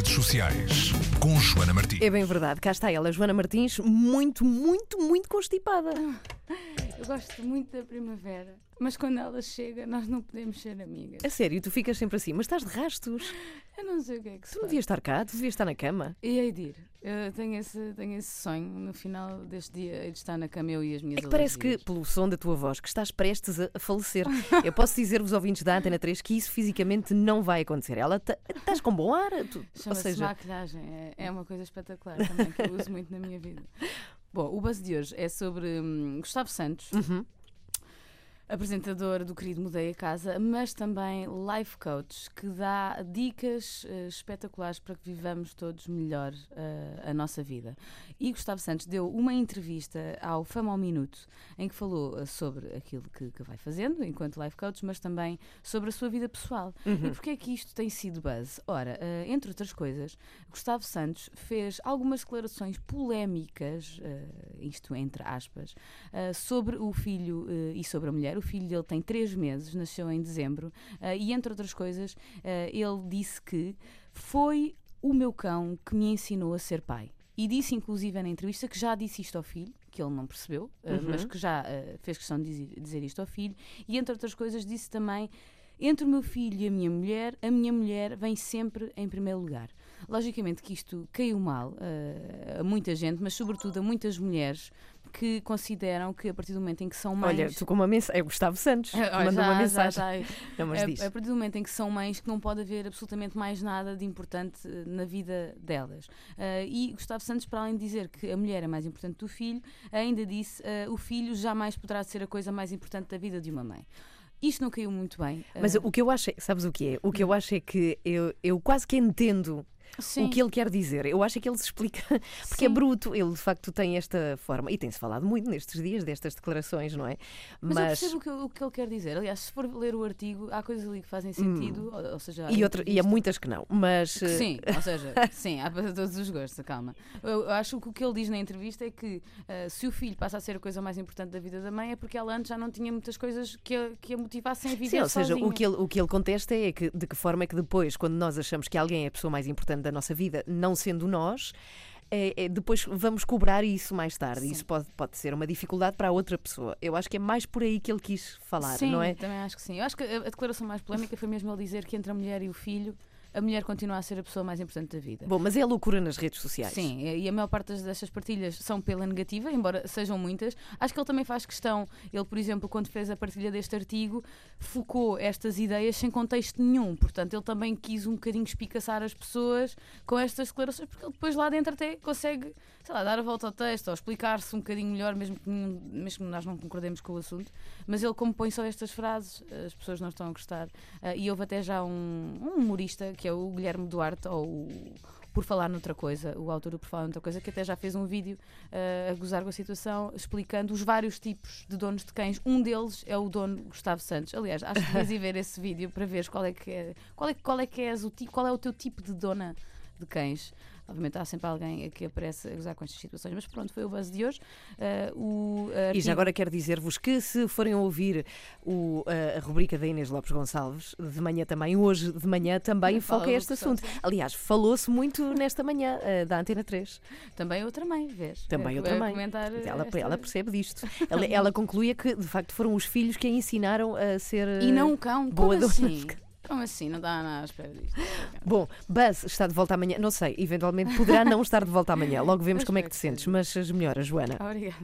redes sociais com Joana Martins. É bem verdade, cá está ela, Joana Martins, muito, muito, muito constipada. Eu gosto muito da primavera, mas quando ela chega, nós não podemos ser amigas. A sério, tu ficas sempre assim, mas estás de rastos. Eu não sei o que é que se Tu não devias estar cá, tu devias estar na cama. E hei de ir. Eu tenho esse, tenho esse sonho. No final deste dia, hei de estar na cama eu e as minhas É que parece que, alergias. pelo som da tua voz, que estás prestes a a falecer. Eu posso dizer-vos, ouvintes da Antena 3, que isso fisicamente não vai acontecer. Ela ta- estás com bom ar, tu- ou Chama-se seja, maquilhagem. É, é uma coisa espetacular também que eu uso muito na minha vida. Bom, o buzz de hoje é sobre hum, Gustavo Santos, Uhum. Apresentador do Querido Mudei a Casa, mas também life coach, que dá dicas eh, espetaculares para que vivamos todos melhor eh, a nossa vida. E Gustavo Santos deu uma entrevista ao Fama ao Minuto, em que falou eh, sobre aquilo que, que vai fazendo enquanto life coach, mas também sobre a sua vida pessoal. Uhum. E porquê é que isto tem sido buzz? Ora, entre outras coisas, Gustavo Santos fez algumas declarações polémicas, isto entre aspas, sobre o filho e sobre a mulher. O filho dele tem três meses, nasceu em dezembro, eh, e entre outras coisas, eh, ele disse que foi o meu cão que me ensinou a ser pai. E disse, inclusive, na entrevista, que já disse isto ao filho, que ele não percebeu, eh, Uhum. mas que já fez questão de dizer, dizer isto ao filho, e entre outras coisas, disse também. Entre o meu filho e a minha mulher, a minha mulher vem sempre em primeiro lugar. Logicamente que isto caiu mal eh, a muita gente, mas sobretudo a muitas mulheres que consideram que a partir do momento em que são mães. Olha, tu com uma mensagem. É Gustavo Santos, Olha, manda já- uma já- mensagem. já- Não, mas a, diz. a partir do momento em que são mães que não pode haver absolutamente mais nada de importante eh, na vida delas. Eh, e Gustavo Santos, para além de dizer que a mulher é mais importante do filho, ainda disse eh, o filho jamais poderá ser a coisa mais importante da vida de uma mãe. Isto não caiu muito bem. Mas eh, o que eu acho, é, sabes o que é? O que eu acho é que eu, eu quase que entendo sim, o que ele quer dizer. Eu acho é que ele se explica, porque é Sim. bruto, ele de facto tem esta forma, e tem-se falado muito nestes dias destas declarações, não é? Mas, eu percebo o que, o que ele quer dizer. Aliás, se for ler o artigo, há coisas ali que fazem sentido, ou, ou seja, Hum. e, outra, e há muitas que não, mas Que eh, Sim, ou seja, sim, há para todos os gostos, calma. Eu, eu acho que o que ele diz na entrevista é que eh, se o filho passa a ser a coisa mais importante da vida da mãe é porque ela antes já não tinha muitas coisas que a, que a motivassem a viver Sim, ou seja, sozinha. o que, ele, o que ele contesta é que de que forma é que depois, quando nós achamos que alguém é a pessoa mais importante da nossa vida, não sendo nós, é- é- depois vamos cobrar isso mais tarde. Sim. Isso pode, pode ser uma dificuldade para a outra pessoa. Eu acho que é mais por aí que ele quis falar, sim, não é? também acho que sim. Eu acho que a, a declaração mais polémica foi mesmo ele dizer que entre a mulher e o filho, a mulher continua a ser a pessoa mais importante da vida. Bom, mas é a loucura nas redes sociais. Sim, e a maior parte destas partilhas são pela negativa, embora sejam muitas. Acho que ele também faz questão, ele, por exemplo, quando fez a partilha deste artigo, focou estas ideias sem contexto nenhum. Portanto, ele também quis um bocadinho espicaçar as pessoas com estas declarações, porque ele depois lá dentro até consegue, sei lá, dar a volta ao texto ou explicar-se um bocadinho melhor, mesmo que, mesmo que nós não concordemos com o assunto. Mas ele, como põe só estas frases, as pessoas não estão a gostar. Ah, e houve até já um, um humorista, que é o Guilherme Duarte, ou o por falar noutra coisa, o autor do Por Falar Noutra Coisa, que até já fez um vídeo eh, a gozar com a situação, explicando os vários tipos de donos de cães. Um deles é o dono Gustavo Santos. Aliás, acho que devias ir ver esse vídeo para veres qual é que é, qual é, qual é, que és o, qual é o teu tipo de dona de cães. Obviamente há sempre alguém que aparece a gozar com estas situações, mas pronto, foi o buzz de hoje. Eh, o, E já artigo- agora quero dizer-vos que se forem ouvir o, a, a rubrica da Inês Lopes Gonçalves, de manhã também, hoje de manhã também Fala foca este assunto. Aliás, falou-se muito nesta manhã eh, da Antena 3. Também outra mãe, vês? Também A- outra a mãe. comentar Ela, esta- ela percebe disto. Ela, ela concluía que, de facto, foram os filhos que a ensinaram a ser. eh, E não o cão, boa como assim? Como assim? Não dá nada à espera disto. Bom, Buzz está de volta amanhã. Não sei, eventualmente poderá não estar de volta amanhã. Logo vemos como é que te sentes, mas as melhoras, Joana. Obrigada.